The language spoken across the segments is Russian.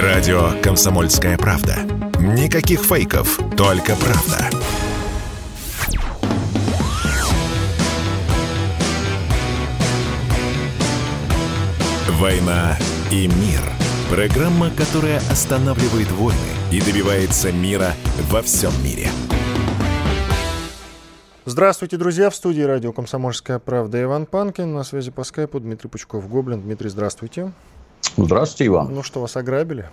Радио «Комсомольская правда». Никаких фейков, только правда. «Война и мир». Программа, которая останавливает войны и добивается мира во всем мире. Здравствуйте, друзья. В студии радио «Комсомольская правда» Иван Панкин. На связи по скайпу Дмитрий Пучков-Гоблин. Дмитрий, здравствуйте. Здравствуйте, Иван. Ну что, вас ограбили?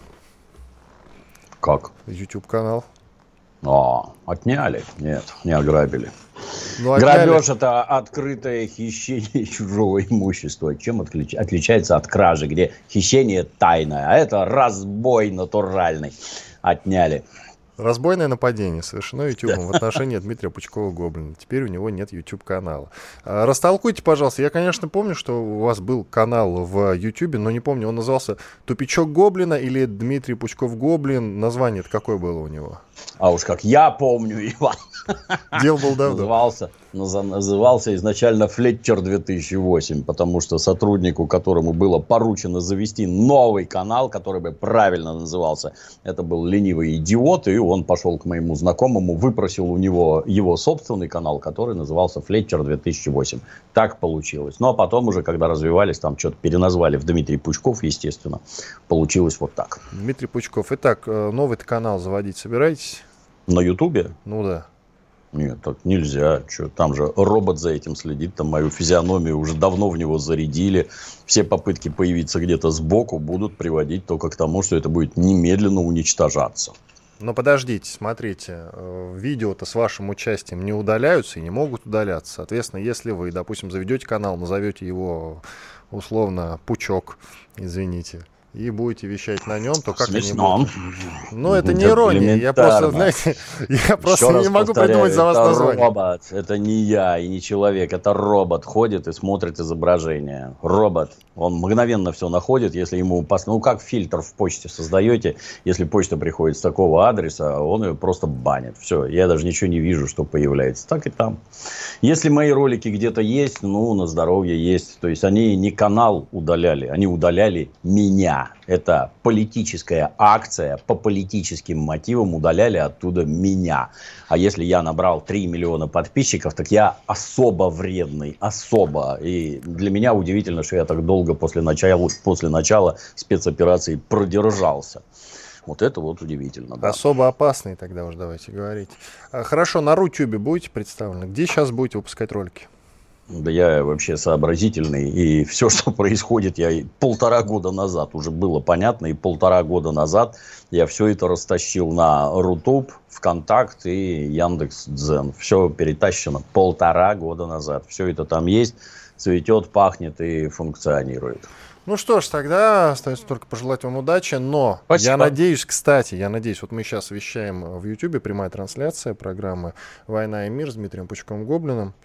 Как? YouTube-канал. А, отняли? Нет, не ограбили. Ну, отняли. Грабеж – это открытое хищение чужого имущества. Чем отлич- отличается от кражи, где хищение тайное, а это разбой натуральный. Отняли. Разбойное нападение совершено YouTube в отношении Дмитрия Пучкова-Гоблина. Теперь у него нет YouTube-канала. А, Растолкуйте, пожалуйста. Я, конечно, помню, что у вас был канал в YouTube, но не помню, он назывался «Тупичок Гоблина» или «Дмитрий Пучков-Гоблин». Название это какое было у него? А уж как я помню, Иван. Дел был давно. Назывался, назывался изначально Флетчер 2008, потому что сотруднику, которому было поручено завести новый канал, который бы правильно назывался, это был ленивый идиот, и он пошел к моему знакомому, выпросил у него его собственный канал, который назывался Флетчер 2008. Так получилось. Ну, а потом уже, когда развивались, там что-то переназвали в Дмитрий Пучков, естественно, получилось вот так. Дмитрий Пучков. Итак, э, новый канал заводить собираетесь? На Ютубе Ну да. Нет, так нельзя. Чё, там же робот за этим следит, там мою физиономию уже давно в него зарядили. Все попытки появиться где-то сбоку будут приводить только к тому, что это будет немедленно уничтожаться. Но подождите, смотрите, э, видео-то с вашим участием не удаляются и не могут удаляться. Соответственно, если вы, допустим, заведете канал, назовете его условно Пучок, извините, и будете вещать на нем, то как они будут? Ну, это не ирония. Я просто, знаете, я просто не могу придумать за вас это название. робот. Это не я и не человек. Это робот ходит и смотрит изображение. Робот. Он мгновенно все находит, если ему... пос- Ну, как фильтр в почте создаете. Если почта приходит с такого адреса, он ее просто банит. Все, я даже ничего не вижу, что появляется. Так и там. Если мои ролики где-то есть, ну, на здоровье есть. То есть, они не канал удаляли, они удаляли меня. Это политическая акция по политическим мотивам удаляли оттуда меня. А если я набрал 3 миллиона подписчиков, так я особо вредный, особо. И для меня удивительно, что я так долго после начала, после начала спецоперации продержался. Вот это вот удивительно. да. Особо опасный тогда уж давайте говорить. А, Хорошо, на Рутюбе будете представлены? Где сейчас будете выпускать ролики? Да я вообще сообразительный, и все, что происходит, я полтора года назад уже было понятно, и полтора года назад я все это растащил на Рутуб, ВКонтакт и Яндекс Дзен. Все перетащено полтора года назад. Все это там есть, цветет, пахнет и функционирует. Ну что ж, тогда остается только пожелать вам удачи, но Спасибо. я надеюсь, кстати, я надеюсь, вот мы сейчас вещаем в Ютубе, прямая трансляция программы «Война и мир» с Дмитрием Пучком Гоблиным.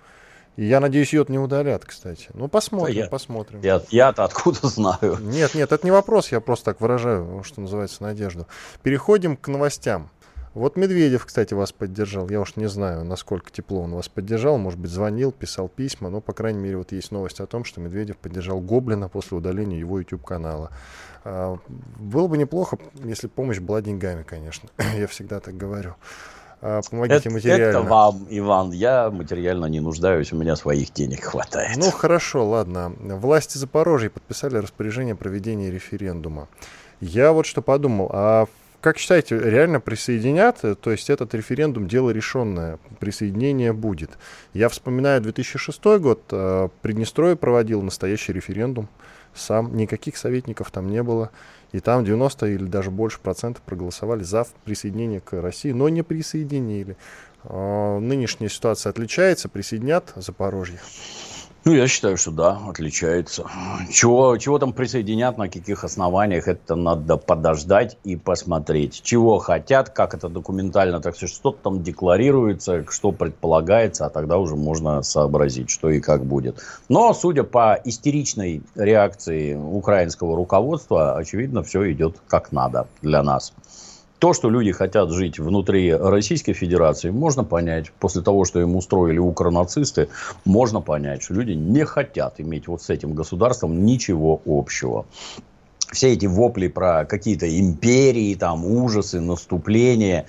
И я надеюсь, ее не удалят, кстати. Ну, посмотрим, я- посмотрим. Я, я-то откуда знаю? Нет, нет, это не вопрос, я просто так выражаю, что называется, надежду. Переходим к новостям. Вот Медведев, кстати, вас поддержал. Я уж не знаю, насколько тепло он вас поддержал. Может быть, звонил, писал письма. Но, по крайней мере, вот есть новость о том, что Медведев поддержал Гоблина после удаления его YouTube-канала. А, Было бы неплохо, если помощь была деньгами, конечно. Я всегда так говорю. А, Помогите Это, материально. это вам, Иван. Я материально не нуждаюсь, у меня своих денег хватает. Ну хорошо, ладно. Власти Запорожья подписали распоряжение о проведении референдума. Я вот что подумал, а как считаете, реально присоединят? То есть этот референдум дело решенное, присоединение будет. Я вспоминаю 2006 год, э, Приднестровье проводил настоящий референдум сам, никаких советников там не было. И там 90 или даже больше процентов проголосовали за присоединение к России, но не присоединили. А, Нынешняя ситуация отличается, присоединят Запорожье. Ну, я считаю, что да, отличается. Чего, чего там присоединят, на каких основаниях, это надо подождать и посмотреть. Чего хотят, как это документально, так сказать, что там декларируется, что предполагается, а тогда уже можно сообразить, что и как будет. Но, судя по истеричной реакции украинского руководства, очевидно, все идет как надо для нас. То, что люди хотят жить внутри Российской Федерации, можно понять. После того, что им устроили укронацисты, можно понять, что люди не хотят иметь вот с этим государством ничего общего. все эти вопли про какие-то империи, там, ужасы, наступления.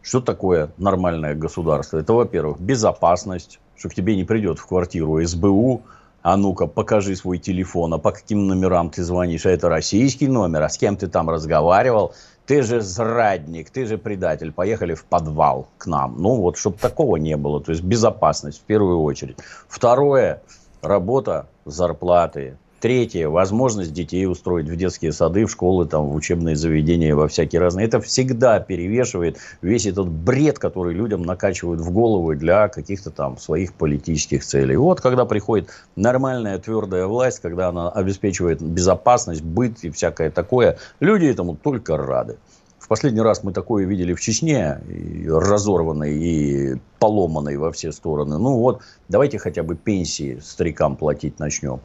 Что такое нормальное государство? Это, во-первых, безопасность, что к тебе не придет в квартиру СБУ, а ну-ка, покажи свой телефон, а по каким номерам ты звонишь, а это российский номер, а с кем ты там разговаривал, ты же зрадник, ты же предатель, поехали в подвал к нам. Ну вот, чтобы такого не было, то есть безопасность в первую очередь. Второе, работа, зарплаты, Третье, возможность детей устроить в детские сады, в школы, там, в учебные заведения, во всякие разные. Это всегда перевешивает весь этот бред, который людям накачивают в голову для каких-то там своих политических целей. Вот когда приходит нормальная твердая власть, когда она обеспечивает безопасность, быт и всякое такое, люди этому только рады. В последний раз мы такое видели в Чечне, и разорванной и поломанной во все стороны. Ну вот, давайте хотя бы пенсии старикам платить начнем.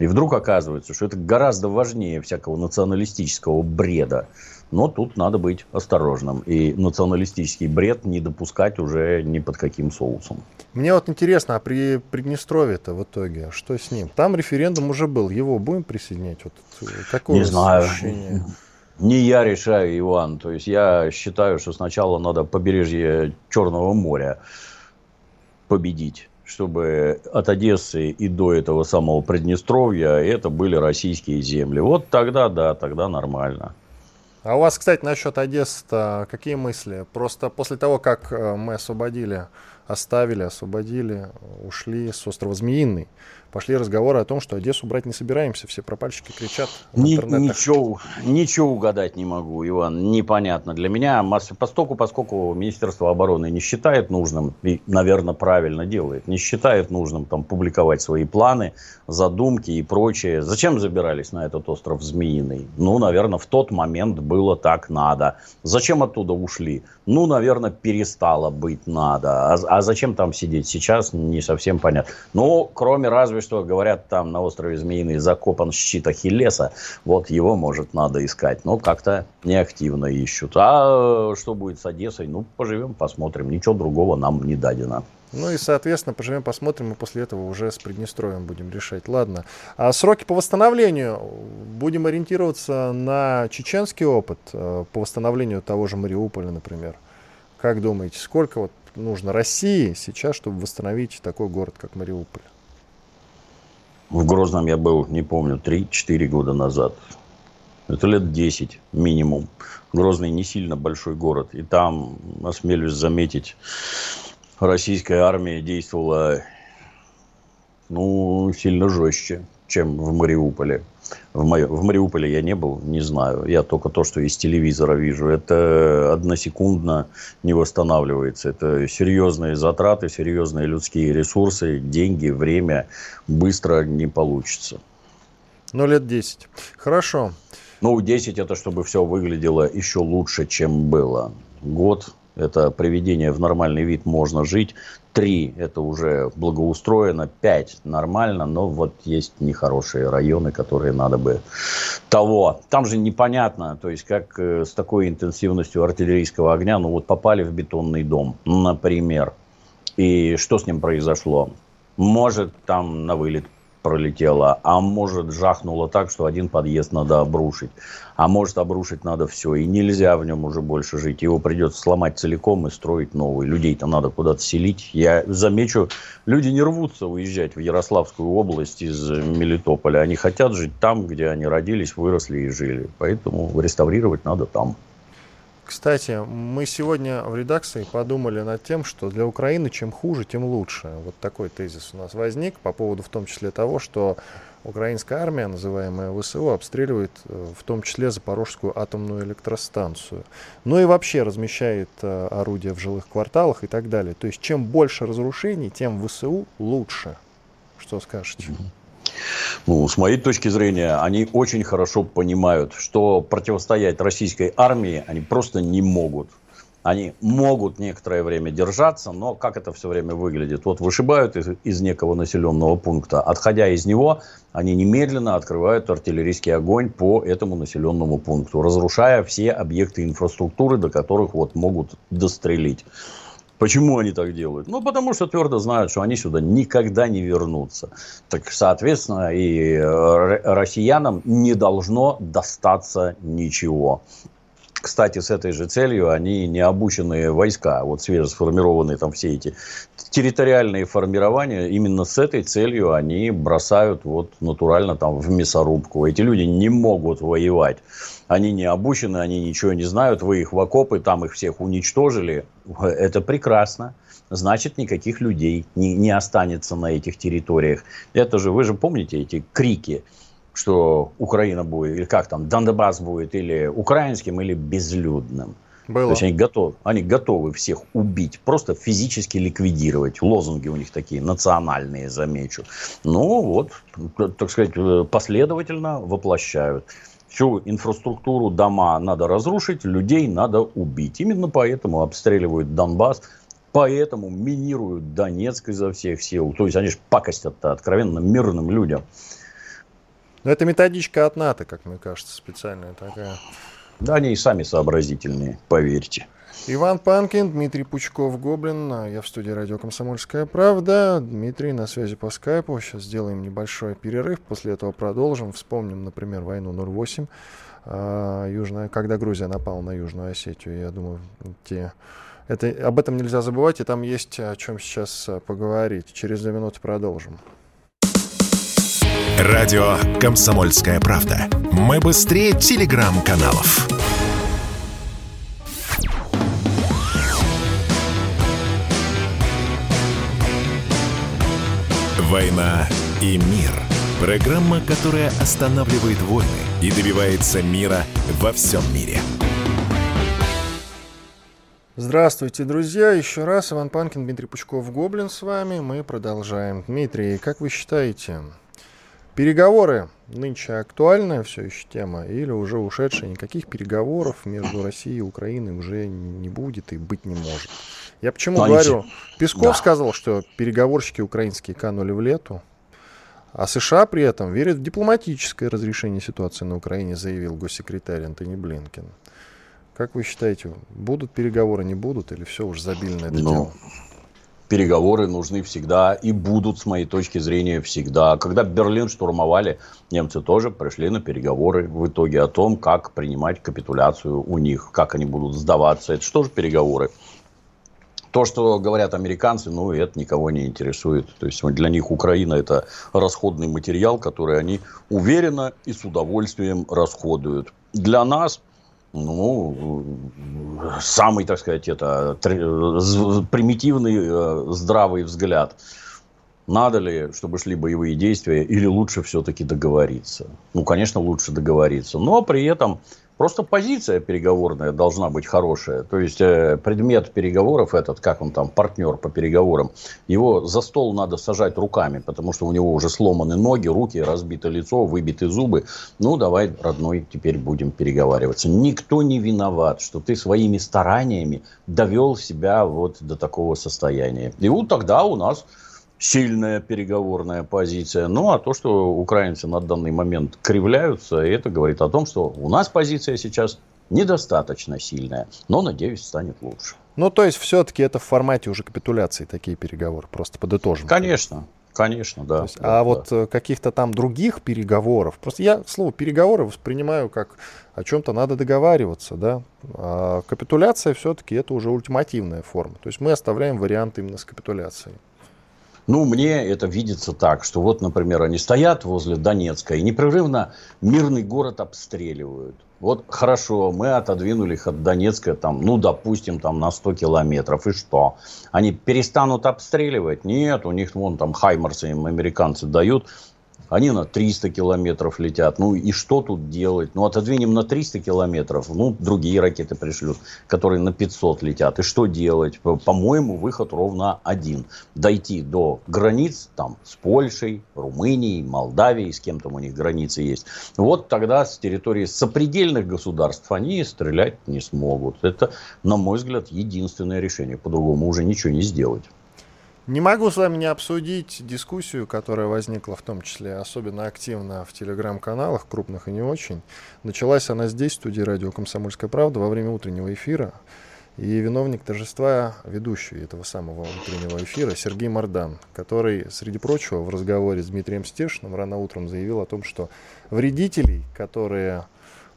И вдруг оказывается, что это гораздо важнее всякого националистического бреда. Но тут надо быть осторожным. И националистический бред не допускать уже ни под каким соусом. Мне вот интересно, а при Приднестровье-то в итоге, что с ним? Там референдум уже был, его будем присоединять? Вот, какое не знаю. Ощущение? Не я решаю, Иван. То есть я считаю, что сначала надо побережье Черного моря победить чтобы от Одессы и до этого самого Приднестровья это были российские земли. Вот тогда, да, тогда нормально. А у вас, кстати, насчет Одессы какие мысли? Просто после того, как э, мы освободили, оставили, освободили, ушли с острова Змеиный, пошли разговоры о том, что Одессу брать не собираемся. Все пропальщики кричат в Ни, ничего, ничего угадать не могу, Иван. Непонятно для меня. Постоку, поскольку Министерство обороны не считает нужным, и, наверное, правильно делает, не считает нужным там публиковать свои планы, задумки и прочее. Зачем забирались на этот остров Змеиный? Ну, наверное, в тот момент было так надо. Зачем оттуда ушли? Ну, наверное, перестало быть надо. А, а зачем там сидеть сейчас, не совсем понятно. Ну, кроме разве что говорят, там на острове Змеиный закопан щит Ахиллеса. Вот его, может, надо искать. Но как-то неактивно ищут. А что будет с Одессой? Ну, поживем, посмотрим. Ничего другого нам не дадено. Ну и, соответственно, поживем, посмотрим, и после этого уже с Приднестровьем будем решать. Ладно. А сроки по восстановлению? Будем ориентироваться на чеченский опыт э, по восстановлению того же Мариуполя, например. Как думаете, сколько вот нужно России сейчас, чтобы восстановить такой город, как Мариуполь? В Грозном я был, не помню, 3-4 года назад. Это лет 10 минимум. Грозный не сильно большой город. И там, осмелюсь заметить, российская армия действовала ну, сильно жестче, чем в Мариуполе. В, Ма... в Мариуполе я не был, не знаю. Я только то, что из телевизора вижу. Это односекундно не восстанавливается. Это серьезные затраты, серьезные людские ресурсы, деньги, время. Быстро не получится. Ну, лет 10. Хорошо. Ну, 10 это чтобы все выглядело еще лучше, чем было. Год это приведение в нормальный вид можно жить. Три – это уже благоустроено. Пять – нормально, но вот есть нехорошие районы, которые надо бы того. Там же непонятно, то есть как э, с такой интенсивностью артиллерийского огня, ну вот попали в бетонный дом, например, и что с ним произошло? Может, там на вылет пролетело, а может жахнуло так, что один подъезд надо обрушить, а может обрушить надо все, и нельзя в нем уже больше жить, его придется сломать целиком и строить новый. Людей-то надо куда-то селить. Я замечу, люди не рвутся уезжать в Ярославскую область из Мелитополя, они хотят жить там, где они родились, выросли и жили, поэтому реставрировать надо там. Кстати, мы сегодня в редакции подумали над тем, что для Украины чем хуже, тем лучше. Вот такой тезис у нас возник по поводу в том числе того, что украинская армия, называемая ВСУ, обстреливает э, в том числе Запорожскую атомную электростанцию. Ну и вообще размещает э, орудия в жилых кварталах и так далее. То есть чем больше разрушений, тем ВСУ лучше. Что скажете? Ну, с моей точки зрения, они очень хорошо понимают, что противостоять российской армии они просто не могут. Они могут некоторое время держаться, но как это все время выглядит? Вот вышибают из, из некого населенного пункта. Отходя из него, они немедленно открывают артиллерийский огонь по этому населенному пункту, разрушая все объекты инфраструктуры, до которых вот могут дострелить. Почему они так делают? Ну, потому что твердо знают, что они сюда никогда не вернутся. Так, соответственно, и э, россиянам не должно достаться ничего. Кстати, с этой же целью они необученные войска, вот свежесформированные там все эти территориальные формирования, именно с этой целью они бросают вот натурально там в мясорубку. Эти люди не могут воевать. Они не обучены, они ничего не знают, вы их в окопы, там их всех уничтожили. Это прекрасно. Значит, никаких людей не, не останется на этих территориях. Это же, вы же помните эти крики что Украина будет, или как там, Донбасс будет или украинским, или безлюдным. Было. То есть они готовы, они готовы всех убить, просто физически ликвидировать. Лозунги у них такие национальные, замечу. Ну вот, так сказать, последовательно воплощают. Всю инфраструктуру, дома надо разрушить, людей надо убить. Именно поэтому обстреливают Донбасс, поэтому минируют Донецк изо всех сил. То есть они же пакостят откровенно мирным людям. Но это методичка от НАТО, как мне кажется, специальная такая. Да, они и сами сообразительные, поверьте. Иван Панкин, Дмитрий Пучков, Гоблин. Я в студии радио «Комсомольская правда». Дмитрий на связи по скайпу. Сейчас сделаем небольшой перерыв. После этого продолжим. Вспомним, например, войну 08. А, Южная, когда Грузия напала на Южную Осетию. Я думаю, те... это, об этом нельзя забывать. И там есть о чем сейчас а, поговорить. Через две минуты продолжим. Радио «Комсомольская правда». Мы быстрее телеграм-каналов. «Война и мир». Программа, которая останавливает войны и добивается мира во всем мире. Здравствуйте, друзья. Еще раз Иван Панкин, Дмитрий Пучков, Гоблин с вами. Мы продолжаем. Дмитрий, как вы считаете, Переговоры нынче актуальная все еще тема или уже ушедшая? Никаких переговоров между Россией и Украиной уже не будет и быть не может. Я почему Но говорю? Песков да. сказал, что переговорщики украинские канули в лету, а США при этом верят в дипломатическое разрешение ситуации на Украине, заявил госсекретарь Антони Блинкен. Как вы считаете, будут переговоры, не будут, или все уж забили на это Но... дело? Переговоры нужны всегда и будут, с моей точки зрения, всегда. Когда Берлин штурмовали, немцы тоже пришли на переговоры в итоге о том, как принимать капитуляцию у них, как они будут сдаваться. Это что же переговоры? То, что говорят американцы, ну, это никого не интересует. То есть для них Украина это расходный материал, который они уверенно и с удовольствием расходуют. Для нас ну, самый, так сказать, это примитивный э, здравый взгляд. Надо ли, чтобы шли боевые действия, или лучше все-таки договориться? Ну, конечно, лучше договориться. Но при этом Просто позиция переговорная должна быть хорошая. То есть э, предмет переговоров этот, как он там, партнер по переговорам, его за стол надо сажать руками, потому что у него уже сломаны ноги, руки, разбито лицо, выбиты зубы. Ну, давай, родной, теперь будем переговариваться. Никто не виноват, что ты своими стараниями довел себя вот до такого состояния. И вот тогда у нас сильная переговорная позиция. Ну, а то, что украинцы на данный момент кривляются, это говорит о том, что у нас позиция сейчас недостаточно сильная, но, надеюсь, станет лучше. Ну, то есть, все-таки это в формате уже капитуляции такие переговоры, просто подытожим. Конечно, конечно, да. Есть, да а да. вот э, каких-то там других переговоров, просто я слово переговоры воспринимаю как о чем-то надо договариваться, да. А капитуляция все-таки это уже ультимативная форма. То есть мы оставляем вариант именно с капитуляцией. Ну, мне это видится так, что вот, например, они стоят возле Донецка и непрерывно мирный город обстреливают. Вот хорошо, мы отодвинули их от Донецка, там, ну, допустим, там на 100 километров. И что? Они перестанут обстреливать? Нет, у них вон там хаймарсы им американцы дают. Они на 300 километров летят. Ну и что тут делать? Ну отодвинем на 300 километров. Ну другие ракеты пришлют, которые на 500 летят. И что делать? По-моему, выход ровно один. Дойти до границ там с Польшей, Румынией, Молдавией, с кем там у них границы есть. Вот тогда с территории сопредельных государств они стрелять не смогут. Это, на мой взгляд, единственное решение. По-другому уже ничего не сделать. Не могу с вами не обсудить дискуссию, которая возникла в том числе особенно активно в телеграм-каналах, крупных и не очень. Началась она здесь, в студии радио «Комсомольская правда», во время утреннего эфира. И виновник торжества, ведущий этого самого утреннего эфира, Сергей Мордан, который, среди прочего, в разговоре с Дмитрием Стешиным рано утром заявил о том, что вредителей, которые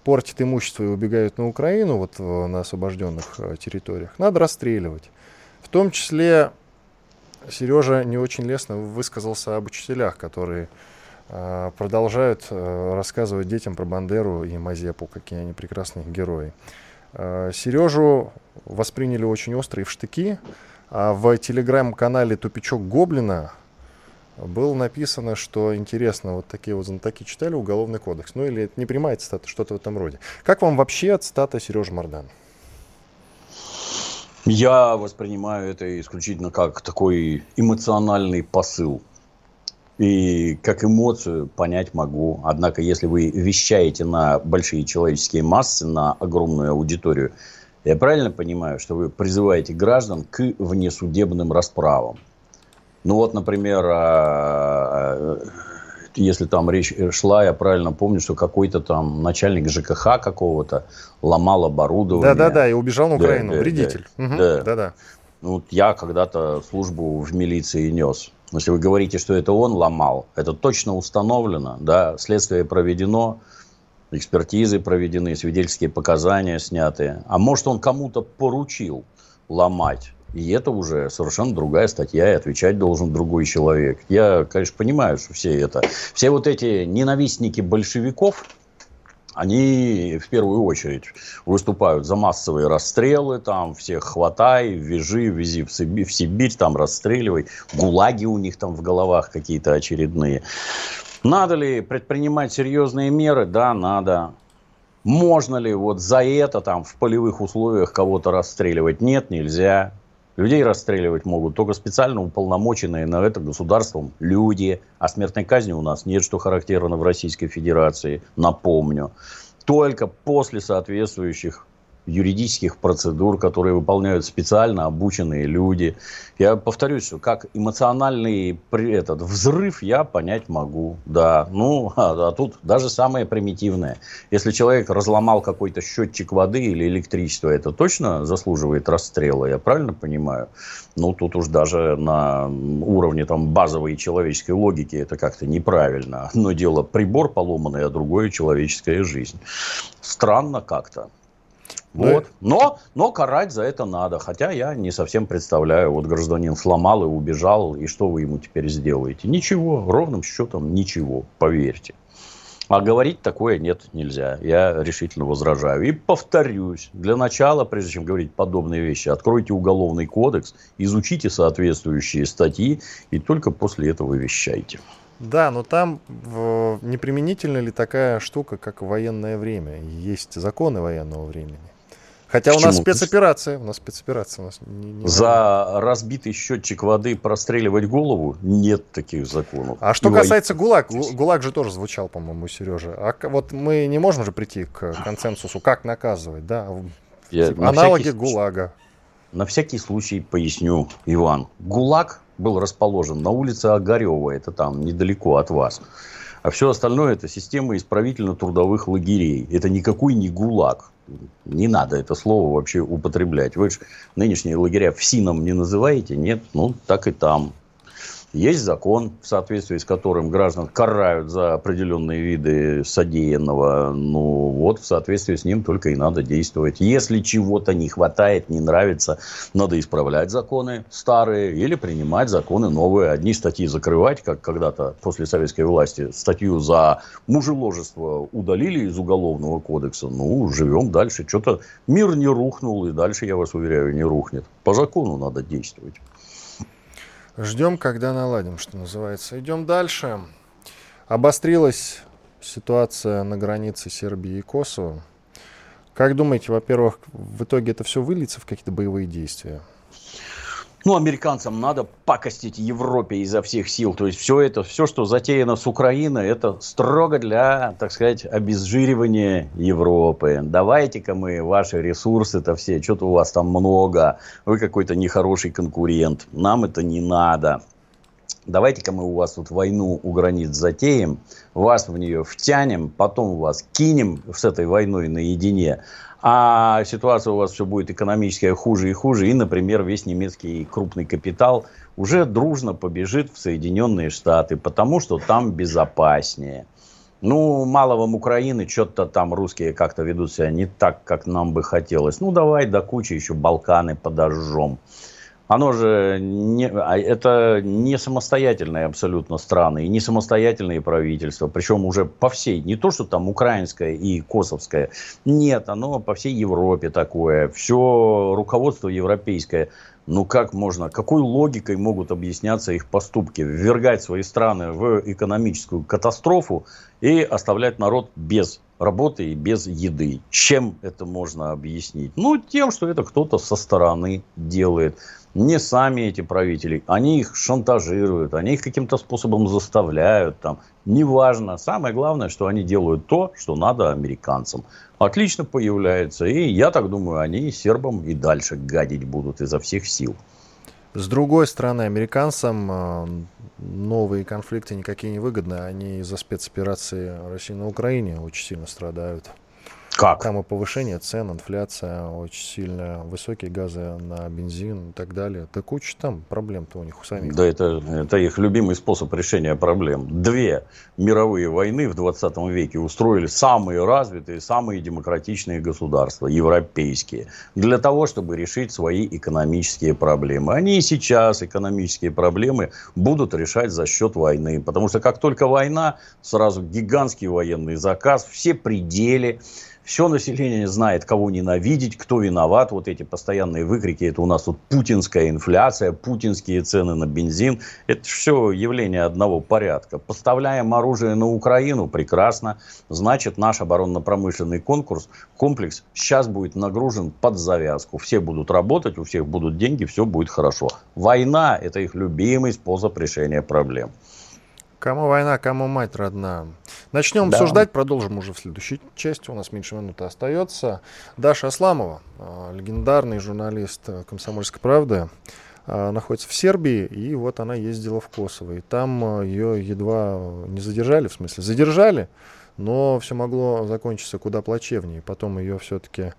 портят имущество и убегают на Украину, вот на освобожденных э, территориях, надо расстреливать. В том числе Сережа не очень лестно высказался об учителях, которые э, продолжают э, рассказывать детям про Бандеру и Мазепу, какие они прекрасные герои. Э, Сережу восприняли очень остро и в штыки, а в телеграм-канале «Тупичок Гоблина» было написано, что интересно, вот такие вот знатоки читали Уголовный кодекс. Ну или это не прямая цитата, что-то в этом роде. Как вам вообще цитата Сережи Мордан? Я воспринимаю это исключительно как такой эмоциональный посыл. И как эмоцию понять могу. Однако, если вы вещаете на большие человеческие массы, на огромную аудиторию, я правильно понимаю, что вы призываете граждан к внесудебным расправам? Ну вот, например, а, если там речь шла, я правильно помню, что какой-то там начальник ЖКХ какого-то ломал оборудование. Да-да-да, и убежал на Украину, да, вредитель. Да. Да-да. Ну, я когда-то службу в милиции нес. Если вы говорите, что это он ломал, это точно установлено, да, следствие проведено, экспертизы проведены, свидетельские показания сняты. А может, он кому-то поручил ломать. И это уже совершенно другая статья, и отвечать должен другой человек. Я, конечно, понимаю, что все это... Все вот эти ненавистники большевиков, они в первую очередь выступают за массовые расстрелы, там всех хватай, вяжи, вези в Сибирь, в Сибирь, там расстреливай, гулаги у них там в головах какие-то очередные. Надо ли предпринимать серьезные меры? Да, надо. Можно ли вот за это там в полевых условиях кого-то расстреливать? Нет, нельзя. Людей расстреливать могут только специально уполномоченные на это государством люди. А смертной казни у нас нет, что характерно в Российской Федерации, напомню. Только после соответствующих юридических процедур, которые выполняют специально обученные люди. Я повторюсь, что как эмоциональный этот взрыв я понять могу. Да, ну, а, а тут даже самое примитивное. Если человек разломал какой-то счетчик воды или электричества, это точно заслуживает расстрела, я правильно понимаю? Ну, тут уж даже на уровне там, базовой человеческой логики это как-то неправильно. Одно дело прибор поломанный, а другое человеческая жизнь. Странно как-то. Вот. Но, но карать за это надо. Хотя я не совсем представляю, вот гражданин сломал и убежал, и что вы ему теперь сделаете? Ничего, ровным счетом ничего, поверьте. А говорить такое нет, нельзя. Я решительно возражаю. И повторюсь, для начала, прежде чем говорить подобные вещи, откройте уголовный кодекс, изучите соответствующие статьи и только после этого вещайте. Да, но там в, не применительна ли такая штука, как военное время? Есть законы военного времени. Хотя у нас спецоперация, у нас спецоперация. У нас не, не За важно. разбитый счетчик воды простреливать голову нет таких законов. А что касается ГУЛАГ, ГУЛАГ же тоже звучал, по-моему, Сережа. А вот мы не можем же прийти к консенсусу, как наказывать, да? Я, типа, аналоги всякий, ГУЛАГа. На всякий случай поясню, Иван. ГУЛАГ был расположен на улице Огарева, это там недалеко от вас. А все остальное это система исправительно-трудовых лагерей. Это никакой не ГУЛАГ не надо это слово вообще употреблять. Вы же нынешние лагеря в СИНом не называете? Нет, ну так и там. Есть закон, в соответствии с которым граждан карают за определенные виды содеянного. Ну, вот в соответствии с ним только и надо действовать. Если чего-то не хватает, не нравится, надо исправлять законы старые или принимать законы новые. Одни статьи закрывать, как когда-то после советской власти статью за мужеложество удалили из уголовного кодекса. Ну, живем дальше. Что-то мир не рухнул, и дальше, я вас уверяю, не рухнет. По закону надо действовать. Ждем, когда наладим, что называется. Идем дальше. Обострилась ситуация на границе Сербии и Косово. Как думаете, во-первых, в итоге это все выльется в какие-то боевые действия? Ну, американцам надо пакостить Европе изо всех сил. То есть все это, все, что затеяно с Украиной, это строго для, так сказать, обезжиривания Европы. Давайте-ка мы ваши ресурсы-то все, что-то у вас там много, вы какой-то нехороший конкурент. Нам это не надо. давайте-ка мы у вас тут войну у границ затеем, вас в нее втянем, потом вас кинем с этой войной наедине, а ситуация у вас все будет экономическая хуже и хуже, и, например, весь немецкий крупный капитал уже дружно побежит в Соединенные Штаты, потому что там безопаснее. Ну, мало вам Украины, что-то там русские как-то ведут себя не так, как нам бы хотелось. Ну, давай до кучи еще Балканы подожжем оно же не, а это не самостоятельные абсолютно страны и не самостоятельные правительства, причем уже по всей, не то, что там украинское и косовское, нет, оно по всей Европе такое, все руководство европейское, ну как можно, какой логикой могут объясняться их поступки, ввергать свои страны в экономическую катастрофу и оставлять народ без работы и без еды. Чем это можно объяснить? Ну, тем, что это кто-то со стороны делает не сами эти правители, они их шантажируют, они их каким-то способом заставляют, там, неважно. Самое главное, что они делают то, что надо американцам. Отлично появляется, и я так думаю, они сербам и дальше гадить будут изо всех сил. С другой стороны, американцам э, новые конфликты никакие не выгодны. Они из-за спецоперации России на Украине очень сильно страдают. Как? Там и повышение цен, инфляция очень сильно, высокие газы на бензин и так далее. Да куча там проблем-то у них у самих. Да, это, это их любимый способ решения проблем. Две мировые войны в 20 веке устроили самые развитые, самые демократичные государства, европейские, для того, чтобы решить свои экономические проблемы. Они и сейчас экономические проблемы будут решать за счет войны. Потому что как только война, сразу гигантский военный заказ, все пределы, все население знает, кого ненавидеть, кто виноват. Вот эти постоянные выкрики, это у нас тут путинская инфляция, путинские цены на бензин. Это все явление одного порядка. Поставляем оружие на Украину, прекрасно. Значит, наш оборонно-промышленный конкурс, комплекс сейчас будет нагружен под завязку. Все будут работать, у всех будут деньги, все будет хорошо. Война – это их любимый способ решения проблем. Кому война, кому мать родна. Начнем да. обсуждать, продолжим уже в следующей части. У нас меньше минуты остается. Даша Асламова, а, легендарный журналист э, «Комсомольской правды», а, находится в Сербии, и вот она ездила в Косово. И там э, ее едва не задержали, в смысле, задержали, но все могло закончиться куда плачевнее. Потом ее все-таки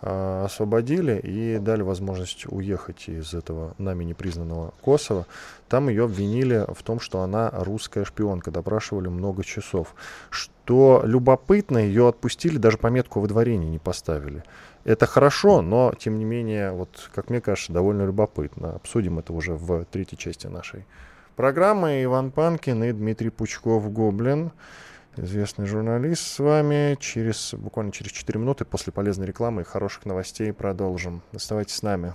освободили и дали возможность уехать из этого нами непризнанного Косово. Там ее обвинили в том, что она русская шпионка, допрашивали много часов. Что любопытно, ее отпустили, даже пометку о выдворении не поставили. Это хорошо, но, тем не менее, вот, как мне кажется, довольно любопытно. Обсудим это уже в третьей части нашей программы. Иван Панкин и Дмитрий Пучков-Гоблин известный журналист с вами. Через, буквально через 4 минуты после полезной рекламы и хороших новостей продолжим. Оставайтесь с нами.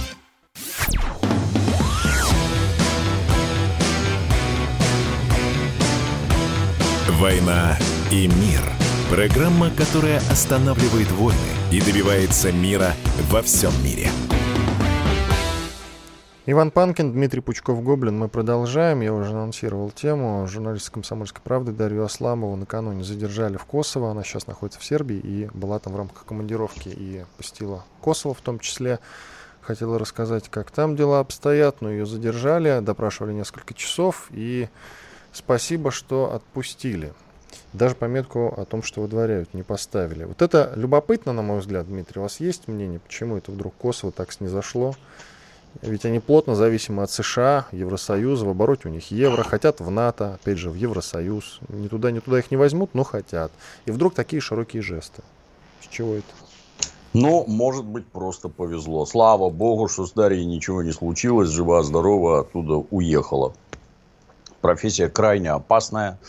«Война и мир» – программа, которая останавливает войны и добивается мира во всем мире. Иван Панкин, Дмитрий Пучков-Гоблин. Мы продолжаем. Я уже анонсировал тему. Журналист «Комсомольской правды» Дарью Асламову накануне задержали в Косово. Она сейчас находится в Сербии и была там в рамках командировки и посетила Косово в том числе. Хотела рассказать, как там дела обстоят, но ее задержали, допрашивали несколько часов и спасибо, что отпустили. Даже пометку о том, что выдворяют, не поставили. Вот это любопытно, на мой взгляд, Дмитрий. У вас есть мнение, почему это вдруг Косово так снизошло? Ведь они плотно зависимы от США, Евросоюза, в обороте у них евро, хотят в НАТО, опять же, в Евросоюз. Ни туда, ни туда их не возьмут, но хотят. И вдруг такие широкие жесты. С чего это? Ну, может быть, просто повезло. Слава богу, что с Дарьей ничего не случилось, жива-здорова оттуда уехала. Профессия крайне опасная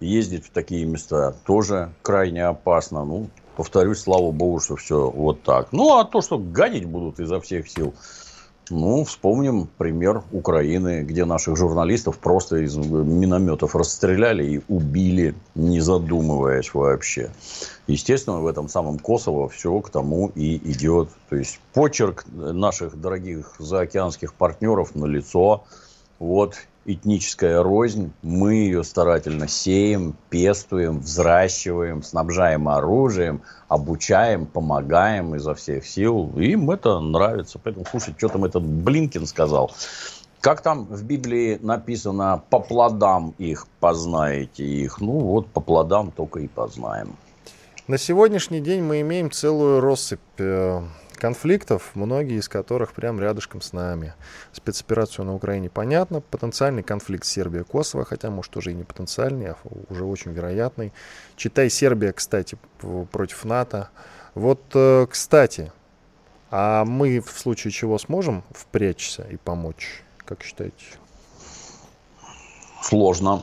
ездить в такие места тоже крайне опасно. Ну, повторюсь, слава богу, что все вот так. Ну, а то, что гадить будут изо всех сил, Ну, вспомним пример Украины, где наших журналистов просто из минометов расстреляли и убили, не задумываясь вообще. Естественно, в этом самом Косово все к тому и идет. То есть почерк наших дорогих заокеанских партнеров на лицо. Вот этническая рознь, мы ее старательно сеем, пестуем, взращиваем, снабжаем оружием, обучаем, помогаем изо всех сил. Им это нравится. Поэтому, слушай, что там этот Блинкин сказал? Как там в Библии написано, по плодам их познаете их. Ну вот, по плодам только и познаем. На сегодняшний день мы имеем целую россыпь э, конфликтов, многие из которых прямо рядышком с нами. Спецоперацию на Украине понятно, потенциальный конфликт Сербия-Косово, хотя, может, уже и не потенциальный, а уже очень вероятный. Читай Сербия, кстати, против НАТО. Вот, э, кстати, а мы в случае чего сможем впрячься и помочь? Как считаете? Сложно.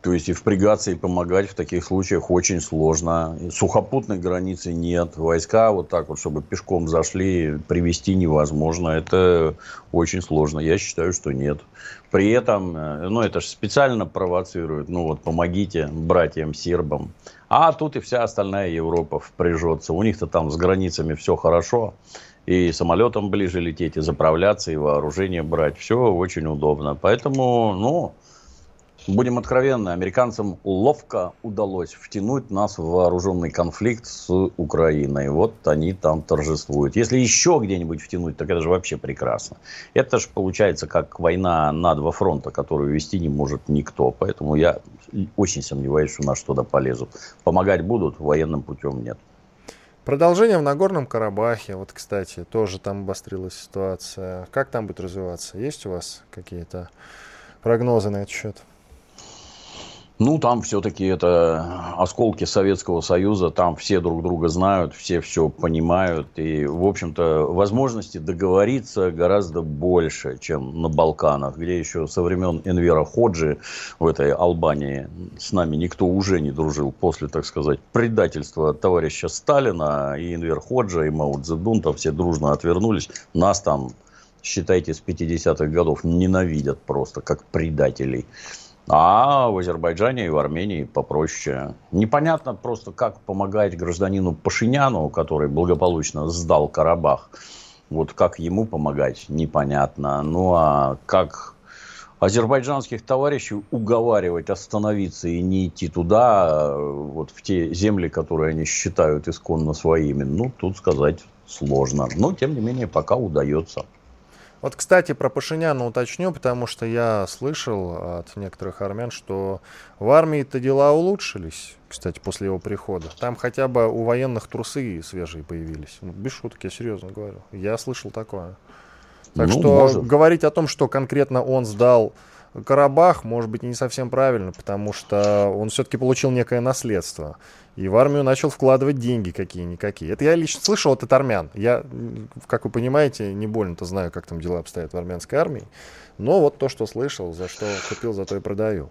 То есть и впрягаться, и помогать в таких случаях очень сложно. Сухопутной границы нет. Войска вот так вот, чтобы пешком зашли, привести невозможно. Это очень сложно. Я считаю, что нет. При этом, э, ну, это же специально провоцирует. Ну, вот, помогите братьям сербам. А тут и вся остальная Европа впряжется. У них-то там с границами все хорошо. И самолетом ближе лететь, и заправляться, и вооружение брать. Все очень удобно. Поэтому, ну, Будем откровенны, американцам ловко удалось втянуть нас в вооруженный конфликт с Украиной. Вот они там торжествуют. Если еще где-нибудь втянуть, так это же вообще прекрасно. Это же получается как война на два фронта, которую вести не может никто. Поэтому я очень сомневаюсь, что нас туда полезут. Помогать будут, военным путем нет. Продолжение в Нагорном Карабахе. Вот, кстати, тоже там обострилась ситуация. Как там будет развиваться? Есть у вас какие-то прогнозы на этот счет? Ну, там все-таки это осколки Советского Союза, там все друг друга знают, все все понимают. И, в общем-то, возможности договориться гораздо больше, чем на Балканах, где еще со времен Энвера Ходжи в этой Албании с нами никто уже не дружил после, так сказать, предательства товарища Сталина и Энвер Ходжа, и Мао Цзэдун, там все дружно отвернулись. Нас там, считайте, с 50-х годов ненавидят просто, как предателей. А в Азербайджане и в Армении попроще. Непонятно просто, как помогать гражданину Пашиняну, который благополучно сдал Карабах. Вот как ему помогать, непонятно. Ну а как азербайджанских товарищей уговаривать остановиться и не идти туда, вот в те земли, которые они считают исконно своими, ну, тут сказать сложно. Но, тем не менее, пока удается. Вот, кстати, про Пашиняна уточню, потому что я слышал от некоторых армян, что в армии-то дела улучшились, кстати, после его прихода. Там хотя бы у военных трусы свежие появились. Ну, без шуток, я серьезно говорю. Я слышал такое. Так ну, что может. говорить о том, что конкретно он сдал Карабах, может быть, не совсем правильно, потому что он все-таки получил некое наследство. И в армию начал вкладывать деньги какие-никакие. Это я лично слышал от армян. Я, как вы понимаете, не больно-то знаю, как там дела обстоят в армянской армии. Но вот то, что слышал, за что купил, за то и продаю.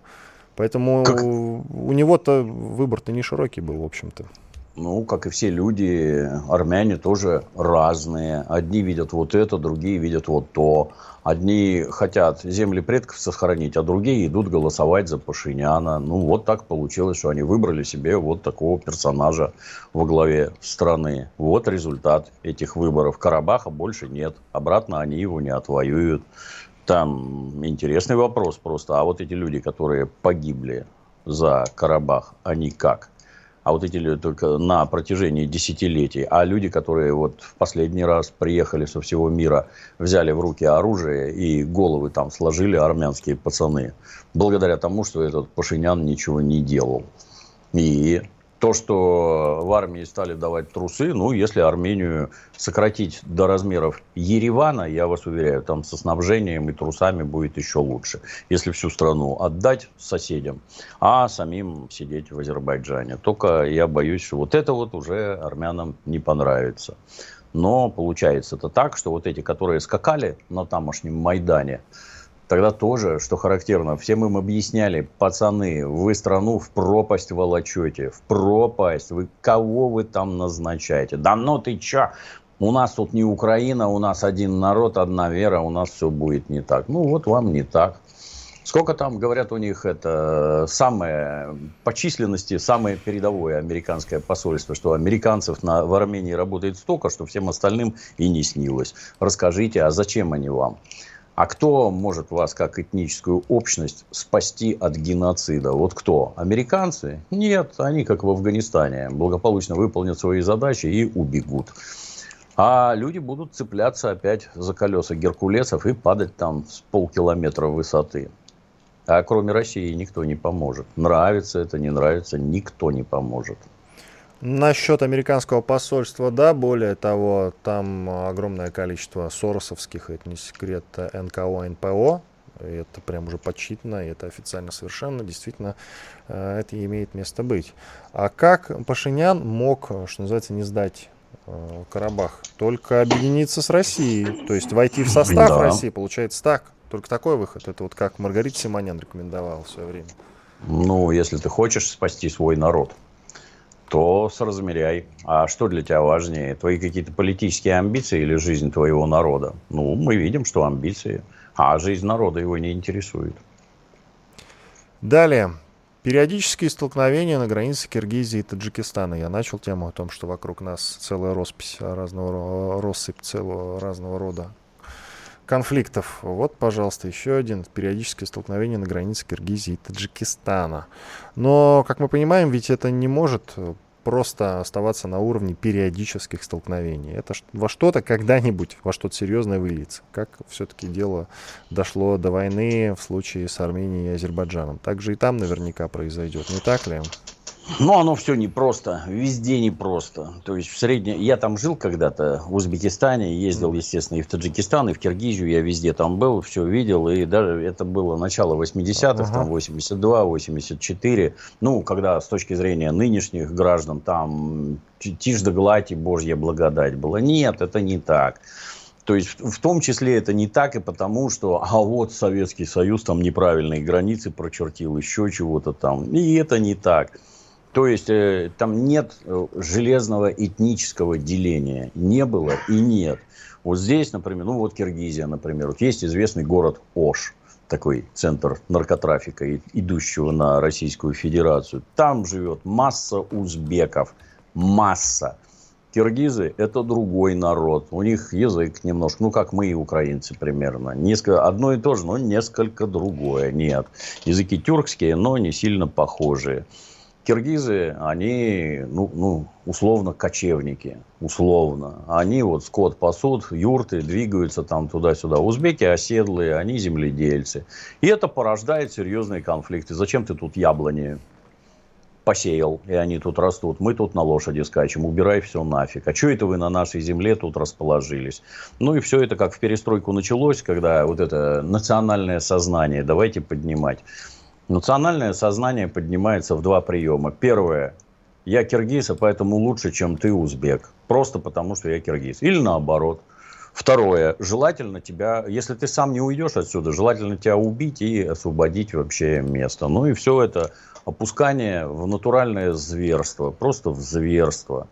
Поэтому как... у него-то выбор-то не широкий был, в общем-то. Ну, как и все люди, армяне тоже разные. Одни видят вот это, другие видят вот то. Одни хотят земли предков сохранить, а другие идут голосовать за Пашиняна. Ну, вот так получилось, что они выбрали себе вот такого персонажа во главе страны. Вот результат этих выборов. Карабаха больше нет. Обратно они его не отвоюют. Там интересный вопрос просто. А вот эти люди, которые погибли за Карабах, они как? А вот эти только на протяжении десятилетий. А люди, которые вот в последний раз приехали со всего мира, взяли в руки оружие и головы там сложили армянские пацаны, благодаря тому, что этот Пашинян ничего не делал. И то, что в армии стали давать трусы, ну, если Армению сократить до размеров Еревана, я вас уверяю, там со снабжением и трусами будет еще лучше. Если всю страну отдать соседям, а самим сидеть в Азербайджане. Только я боюсь, что вот это вот уже армянам не понравится. Но получается это так, что вот эти, которые скакали на тамошнем Майдане, Тогда тоже, что характерно, всем им объясняли, пацаны, вы страну в пропасть волочете, в пропасть, вы кого вы там назначаете? Да ну ты чё, У нас тут не Украина, у нас один народ, одна вера, у нас все будет не так. Ну вот вам не так. Сколько там, говорят, у них это самое по численности самое передовое американское посольство, что американцев на, в Армении работает столько, что всем остальным и не снилось. Расскажите, а зачем они вам? А кто может вас, как этническую общность, спасти от геноцида? Вот кто? Американцы? Нет, они, как в Афганистане, благополучно выполнят свои задачи и убегут. А люди будут цепляться опять за колеса геркулесов и падать там с полкилометра высоты. А кроме России никто не поможет. Нравится это, не нравится, никто не поможет. Насчет американского посольства, да, более того, там огромное количество соросовских, это не секрет, НКО, НПО, это прям уже подсчитано, и это официально совершенно, действительно, э, это имеет место быть. А как Пашинян мог, что называется, не сдать э, Карабах? Только объединиться с Россией, то есть войти в состав да. России, получается так. Только такой выход. Это вот как Маргарита Симонян рекомендовала в свое время. Ну, если ты хочешь спасти свой народ, то соразмеряй. А что для тебя важнее? Твои какие-то политические амбиции или жизнь твоего народа? Ну, мы видим, что амбиции. А жизнь народа его не интересует. Далее. Периодические столкновения на границе Киргизии и Таджикистана. Я начал тему о том, что вокруг нас целая роспись разного, россыпь целого разного рода конфликтов. Вот, пожалуйста, еще один периодическое столкновение на границе Киргизии и Таджикистана. Но, как мы понимаем, ведь это не может э, просто оставаться на уровне периодических столкновений. Это во что-то когда-нибудь, во что-то серьезное выльется. Как все-таки дело дошло до войны в случае с Арменией и Азербайджаном. Также и там наверняка произойдет, не так ли? Ну, оно все непросто, везде непросто. То есть в среднем... Я там жил когда-то в Узбекистане, ездил, естественно, и в Таджикистан, и в Киргизию, я везде там был, все видел, и даже это было начало 80-х, ага. там 82, 84. Ну, когда с точки зрения нынешних граждан там тишь да гладь и божья благодать была. Нет, это не так. То есть в том числе это не так и потому, что а вот Советский Союз там неправильные границы прочертил, еще чего-то там. И это не так. То есть э, там нет э, железного этнического деления. Не было и нет. Вот здесь, например, ну вот Киргизия, например, вот есть известный город Ош, такой центр наркотрафика, идущего на Российскую Федерацию. Там живет масса узбеков, масса. Киргизы – это другой народ. У них язык немножко, ну, как мы и украинцы примерно. Несколько, одно и то же, но несколько другое. Нет. Языки тюркские, но не сильно похожие. Киргизы, они, ну, ну, условно, кочевники, условно. Они вот скот пасут, юрты, двигаются там туда-сюда. Узбеки оседлые, они земледельцы. И это порождает серьезные конфликты. Зачем ты тут яблони посеял, и они тут растут. Мы тут на лошади скачем, убирай все нафиг. А что это вы на нашей земле тут расположились? Ну и все это как в перестройку началось, когда вот это национальное сознание давайте поднимать. Национальное сознание поднимается в два приема. Первое. Я киргиз, а поэтому лучше, чем ты узбек. Просто потому, что я киргиз. Или наоборот. Второе. Желательно тебя, если ты сам не уйдешь отсюда, желательно тебя убить и освободить вообще место. Ну и все это опускание в натуральное зверство. Просто в зверство.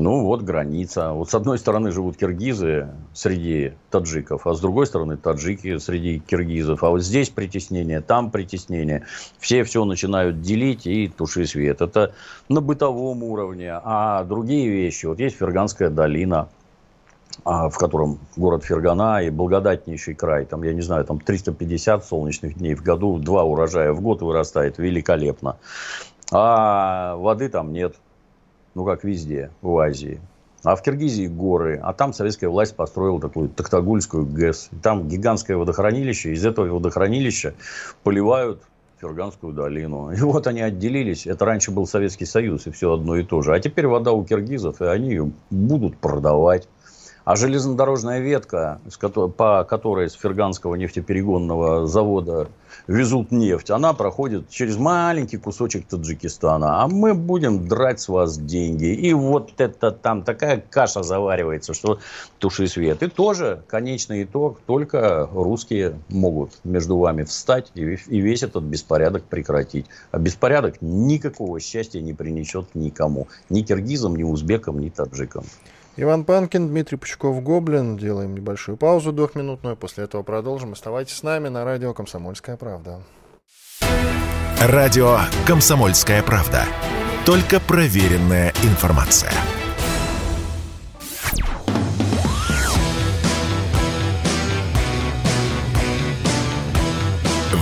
Ну, вот граница. Вот с одной стороны живут киргизы среди таджиков, а с другой стороны таджики среди киргизов. А вот здесь притеснение, там притеснение. Все все начинают делить и туши свет. Это на бытовом уровне. А другие вещи, вот есть Ферганская долина, а, в котором город Фергана и благодатнейший край. Там, я не знаю, там 350 солнечных дней в году, два урожая в год вырастает великолепно. А воды там нет ну как везде в Азии. А в Киргизии горы, а там советская власть построила такую Токтагульскую ГЭС. там гигантское водохранилище, из этого водохранилища поливают Ферганскую долину. И вот они отделились. Это раньше был Советский Союз, и все одно и то же. А теперь вода у киргизов, и они ее будут продавать. А железнодорожная ветка, по которой с Ферганского нефтеперегонного завода везут нефть, она проходит через маленький кусочек Таджикистана. А мы будем драть с вас деньги. И вот это там такая каша заваривается, что туши свет. И тоже конечный итог, только русские могут между вами встать и весь этот беспорядок прекратить. А беспорядок никакого счастья не принесет никому. Ни киргизам, ни узбекам, ни таджикам. Иван Панкин, Дмитрий Пучков, Гоблин. Делаем небольшую паузу двухминутную. После этого продолжим. Оставайтесь с нами на радио «Комсомольская правда». Радио «Комсомольская правда». Только проверенная информация.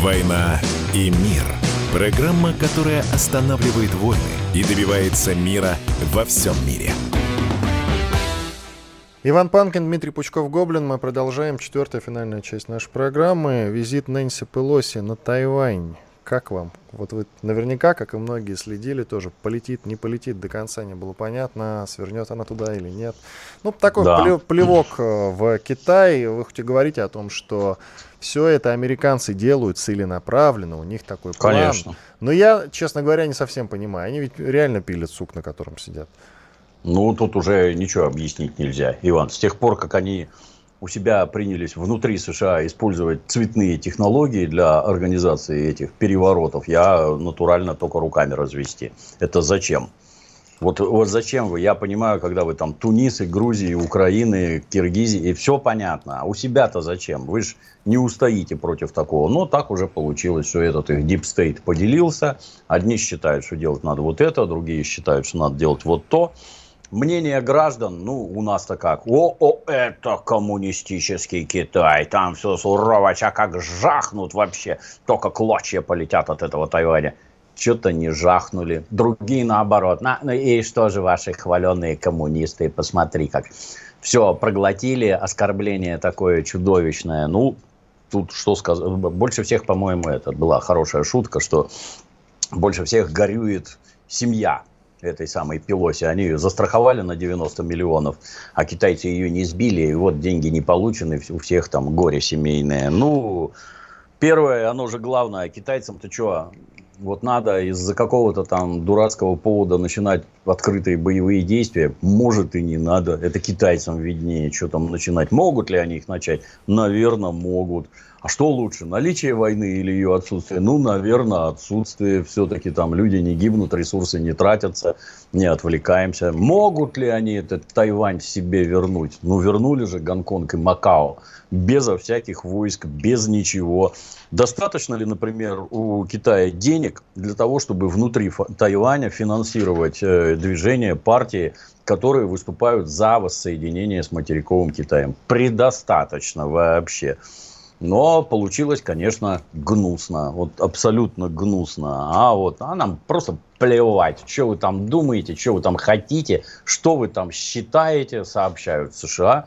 «Война и мир». Программа, которая останавливает войны и добивается мира во всем мире. Иван Панкин, Дмитрий Пучков-Гоблин. Мы продолжаем. Четвертая финальная часть нашей программы. Визит Нэнси Пелоси на Тайвань. Как вам? Вот вы наверняка, как и многие следили, тоже полетит, не полетит, до конца не было понятно, свернет она туда или нет. Ну, такой да. плевок э, в Китай. Вы хоть и говорите о том, что все это американцы делают целенаправленно, у них такой план. Конечно. Но я, честно говоря, не совсем понимаю. Они ведь реально пилят сук, на котором сидят. Ну, тут уже ничего объяснить нельзя, Иван. С тех пор, как они у себя принялись внутри США использовать цветные технологии для организации этих переворотов, я натурально только руками развести. Это зачем? Вот, вот зачем вы? Я понимаю, когда вы там Тунисы, Грузии, Украины, Киргизии, и все понятно. А у себя-то зачем? Вы же не устоите против такого. Но так уже получилось, что этот их Deep State поделился. Одни считают, что делать надо вот это, другие считают, что надо делать вот то мнение граждан, ну, у нас-то как, о, о, это коммунистический Китай, там все сурово, а как жахнут вообще, только клочья полетят от этого Тайваня. Что-то не жахнули, другие наоборот. На, ну и что же ваши хваленные коммунисты, посмотри как. Все, проглотили, оскорбление такое чудовищное. Ну, тут что сказать, больше всех, по-моему, это была хорошая шутка, что больше всех горюет семья этой самой Пелоси. Они ее застраховали на 90 миллионов, а китайцы ее не сбили, и вот деньги не получены, у всех там горе семейное. Ну, первое, оно же главное, а китайцам-то что, вот надо из-за какого-то там дурацкого повода начинать открытые боевые действия, может и не надо. Это китайцам виднее, что там начинать. Могут ли они их начать? Наверное, могут. А что лучше, наличие войны или ее отсутствие? Ну, наверное, отсутствие. Все-таки там люди не гибнут, ресурсы не тратятся, не отвлекаемся. Могут ли они этот Тайвань себе вернуть? Ну, вернули же Гонконг и Макао безо всяких войск, без ничего. Достаточно ли, например, у Китая денег для того, чтобы внутри Тайваня финансировать э, движения, партии, которые выступают за воссоединение с материковым Китаем? Предостаточно вообще. Но получилось, конечно, гнусно. Вот абсолютно гнусно. А вот а нам просто плевать, что вы там думаете, что вы там хотите, что вы там считаете, сообщают США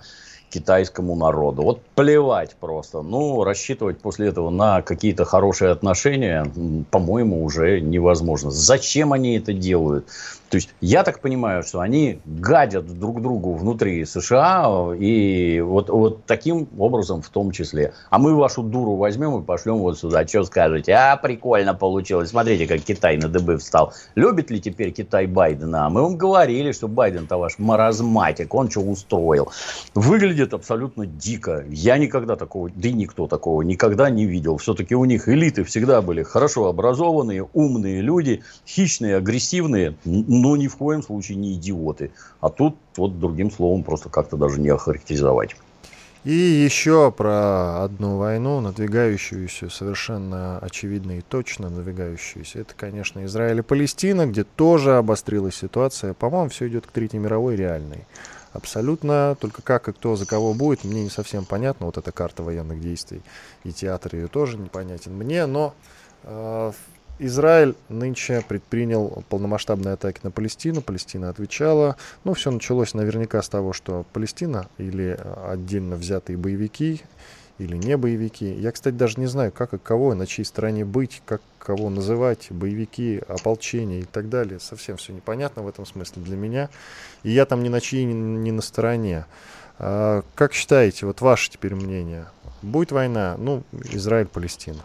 китайскому народу. Вот плевать просто. Ну, рассчитывать после этого на какие-то хорошие отношения, по-моему, уже невозможно. Зачем они это делают? То есть я так понимаю, что они гадят друг другу внутри США и вот, вот таким образом в том числе. А мы вашу дуру возьмем и пошлем вот сюда. Что скажете? А, прикольно получилось. Смотрите, как Китай на дыбы встал. Любит ли теперь Китай Байдена? Мы вам говорили, что Байден-то ваш маразматик. Он что устроил? Выглядит абсолютно дико. Я никогда такого, да и никто такого никогда не видел. Все-таки у них элиты всегда были хорошо образованные, умные люди, хищные, агрессивные но ни в коем случае не идиоты. А тут вот другим словом просто как-то даже не охарактеризовать. И еще про одну войну, надвигающуюся, совершенно очевидно и точно надвигающуюся. Это, конечно, Израиль и Палестина, где тоже обострилась ситуация. По-моему, все идет к Третьей мировой реальной. Абсолютно, только как и кто за кого будет, мне не совсем понятно. Вот эта карта военных действий и театр ее тоже непонятен мне, но э, Израиль нынче предпринял полномасштабные атаки на Палестину. Палестина отвечала. Ну, все началось наверняка с того, что Палестина или э, отдельно взятые боевики, или не боевики. Я, кстати, даже не знаю, как и кого, на чьей стороне быть, как кого называть, боевики, ополчение и так далее. Совсем все непонятно в этом смысле для меня. И я там ни на чьей, ни на стороне. А, как считаете, вот ваше теперь мнение? Будет война? Ну, Израиль-Палестина.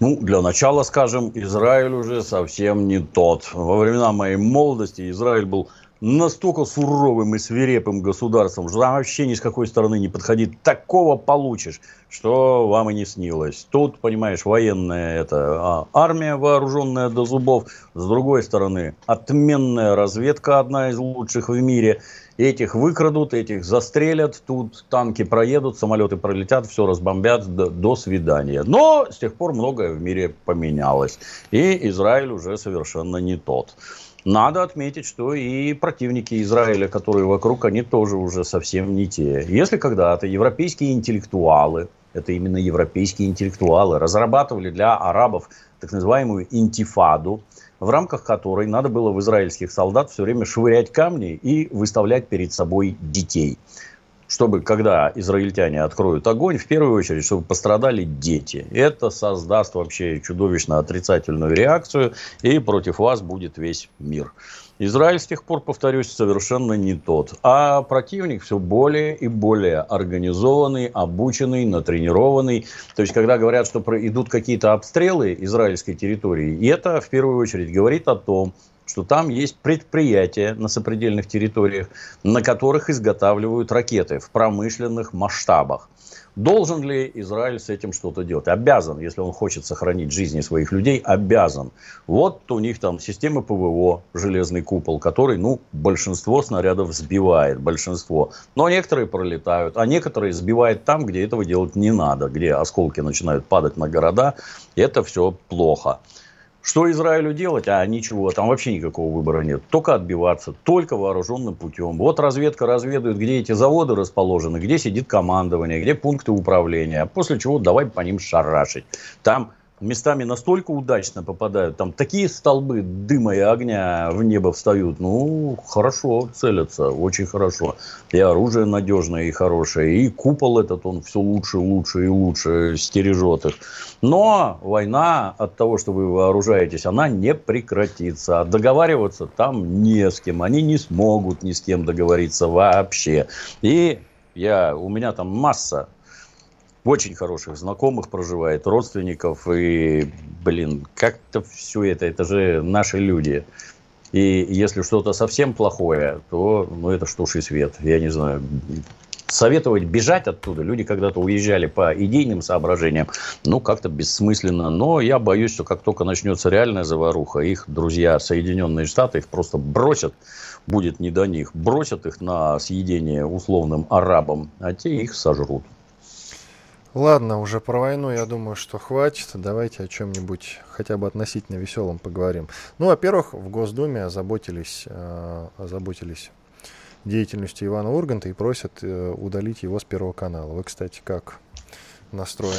Ну, для начала, скажем, Израиль уже совсем не тот. Во времена моей молодости Израиль был настолько суровым и свирепым государством, что там вообще ни с какой стороны не подходит. Такого получишь, что вам и не снилось. Тут, понимаешь, военная это а, армия, вооруженная до зубов. С другой стороны, отменная разведка, одна из лучших в мире. Этих выкрадут, этих застрелят, тут танки проедут, самолеты пролетят, все разбомбят, до, до свидания. Но с тех пор многое в мире поменялось. И Израиль уже совершенно не тот. Надо отметить, что и противники Израиля, которые вокруг, они тоже уже совсем не те. Если когда-то европейские интеллектуалы, это именно европейские интеллектуалы, разрабатывали для арабов так называемую интифаду, в рамках которой надо было в израильских солдат все время швырять камни и выставлять перед собой детей. Чтобы, когда израильтяне откроют огонь, в первую очередь, чтобы пострадали дети. Это создаст вообще чудовищно отрицательную реакцию, и против вас будет весь мир. Израиль с тех пор, повторюсь, совершенно не тот. А противник все более и более организованный, обученный, натренированный. То есть, когда говорят, что идут какие-то обстрелы израильской территории, это в первую очередь говорит о том, что там есть предприятия на сопредельных территориях, на которых изготавливают ракеты в промышленных масштабах. Должен ли Израиль с этим что-то делать? Обязан, если он хочет сохранить жизни своих людей, обязан. Вот у них там система ПВО, железный купол, который, ну, большинство снарядов сбивает, большинство. Но некоторые пролетают, а некоторые сбивают там, где этого делать не надо, где осколки начинают падать на города. Это все плохо. Что Израилю делать? А ничего, там вообще никакого выбора нет. Только отбиваться, только вооруженным путем. Вот разведка разведывает, где эти заводы расположены, где сидит командование, где пункты управления. После чего давай по ним шарашить. Там местами настолько удачно попадают, там такие столбы дыма и огня в небо встают, ну, хорошо целятся, очень хорошо. И оружие надежное и хорошее, и купол этот, он все лучше, лучше и лучше стережет их. Но война от того, что вы вооружаетесь, она не прекратится. А договариваться там не с кем, они не смогут ни с кем договориться вообще. И я, у меня там масса очень хороших знакомых проживает, родственников. И, блин, как-то все это, это же наши люди. И если что-то совсем плохое, то ну, это ж и свет. Я не знаю, советовать бежать оттуда. Люди когда-то уезжали по идейным соображениям. Ну, как-то бессмысленно. Но я боюсь, что как только начнется реальная заваруха, их друзья Соединенные Штаты их просто бросят. Будет не до них. Бросят их на съедение условным арабам, а те их сожрут. Ладно, уже про войну, я думаю, что хватит. Давайте о чем-нибудь хотя бы относительно веселом поговорим. Ну, во-первых, в Госдуме озаботились, э, озаботились деятельностью Ивана Урганта и просят э, удалить его с Первого канала. Вы, кстати, как настроены?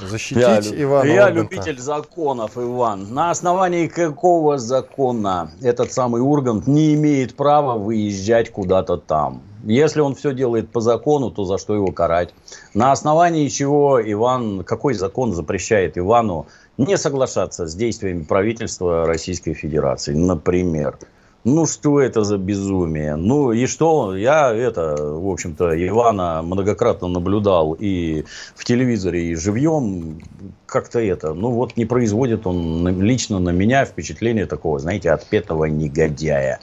Защитить я, Ивана Я Урганта? любитель законов, Иван. На основании какого закона этот самый Ургант не имеет права выезжать куда-то там? Если он все делает по закону, то за что его карать? На основании чего Иван, какой закон запрещает Ивану не соглашаться с действиями правительства Российской Федерации, например? Ну, что это за безумие? Ну, и что? Я это, в общем-то, Ивана многократно наблюдал и в телевизоре, и живьем. Как-то это, ну, вот не производит он лично на меня впечатление такого, знаете, отпетого негодяя.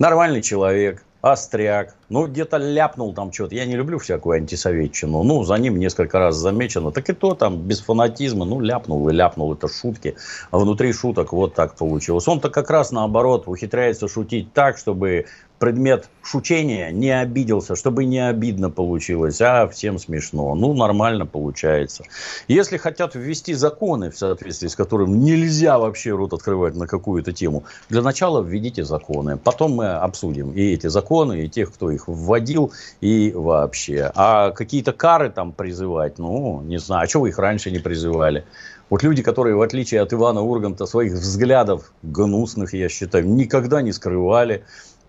Нормальный человек, остряк, ну, где-то ляпнул там что-то. Я не люблю всякую антисоветчину. Ну, за ним несколько раз замечено. Так и то там без фанатизма. Ну, ляпнул и ляпнул. Это шутки. А внутри шуток вот так получилось. Он-то как раз наоборот ухитряется шутить так, чтобы предмет шучения не обиделся, чтобы не обидно получилось, а всем смешно. Ну, нормально получается. Если хотят ввести законы, в соответствии с которым нельзя вообще рот открывать на какую-то тему, для начала введите законы. Потом мы обсудим и эти законы, и тех, кто их вводил, и вообще. А какие-то кары там призывать, ну, не знаю, а что вы их раньше не призывали? Вот люди, которые, в отличие от Ивана Урганта, своих взглядов гнусных, я считаю, никогда не скрывали,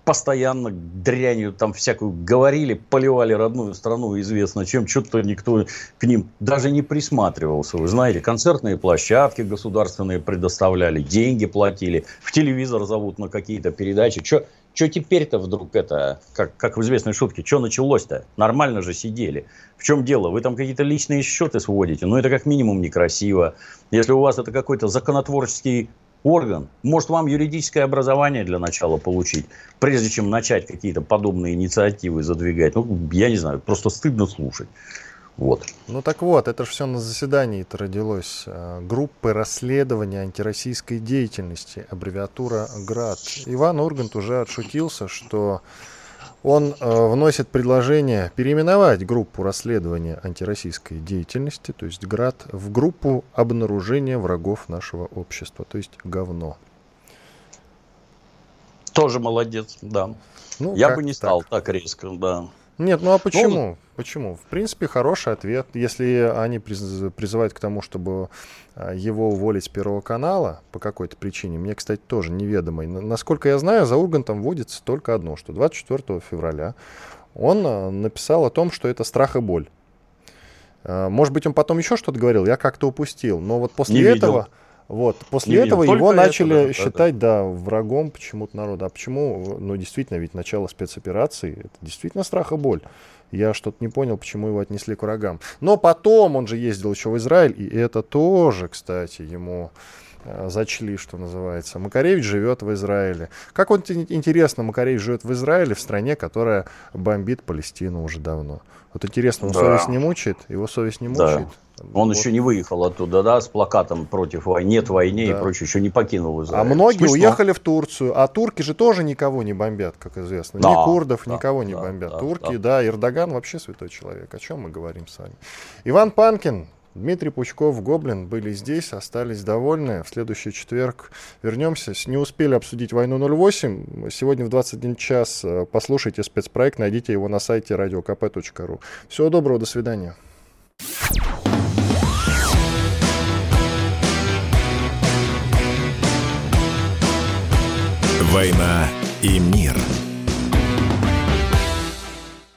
постоянно дрянью там всякую говорили, поливали родную страну, известно чем, что-то никто к ним даже не присматривался. Вы знаете, концертные площадки государственные предоставляли, деньги платили, в телевизор зовут на какие-то передачи. Что что теперь-то вдруг это, как, как в известной шутке, что началось-то? Нормально же сидели. В чем дело? Вы там какие-то личные счеты сводите, но это как минимум некрасиво. Если у вас это какой-то законотворческий орган, может вам юридическое образование для начала получить, прежде чем начать какие-то подобные инициативы задвигать. Ну, я не знаю, просто стыдно слушать. Вот. Ну так вот, это же все на заседании это родилось. А, группы расследования антироссийской деятельности, аббревиатура ГРАД. Иван Ургант уже отшутился, что Он э, вносит предложение переименовать группу расследования антироссийской деятельности, то есть ГРАД, в группу обнаружения врагов нашего общества, то есть говно. Тоже молодец, да. Ну, Я бы не стал так. так резко, да. Нет, ну а почему? Ну, почему? В принципе, хороший ответ. Если они призывают к тому, чтобы а, его уволить с Первого канала по какой-то причине, мне, кстати, тоже неведомой. Насколько я знаю, за Ургантом вводится только одно, что 24 февраля он а, написал о том, что это страх и боль. А, может быть, он потом еще что-то говорил, я как-то упустил. Но вот после Не этого... Видел вот. После не этого его начали это, считать, да, да, врагом почему-то народа. А почему? Ну, действительно, ведь начало спецоперации, это действительно страх и боль. Я что-то не понял, почему его отнесли к врагам. Но потом он же ездил еще в Израиль, и это тоже, кстати, ему э, зачли, что называется. Макаревич живет в Израиле. Как вот интересно, Макаревич живет в Израиле, в стране, которая бомбит Палестину уже давно. Вот интересно, его да. совесть не мучает? Его совесть не мучает? Да. Он вот. еще не выехал оттуда, да, с плакатом против войны, нет войне да. и прочее, еще не покинул Израиль. А многие Смешно. уехали в Турцию, а турки же тоже никого не бомбят, как известно. Да, Ни курдов, да, никого не да, бомбят. Да, турки, да. да, Эрдоган вообще святой человек. О чем мы говорим с вами? Иван Панкин, Дмитрий Пучков, Гоблин были здесь, остались довольны. В следующий четверг вернемся. Не успели обсудить «Войну 08». Сегодня в 21 час э, послушайте спецпроект, найдите его на сайте radiokp.ru. Всего доброго, до свидания. «Война и мир».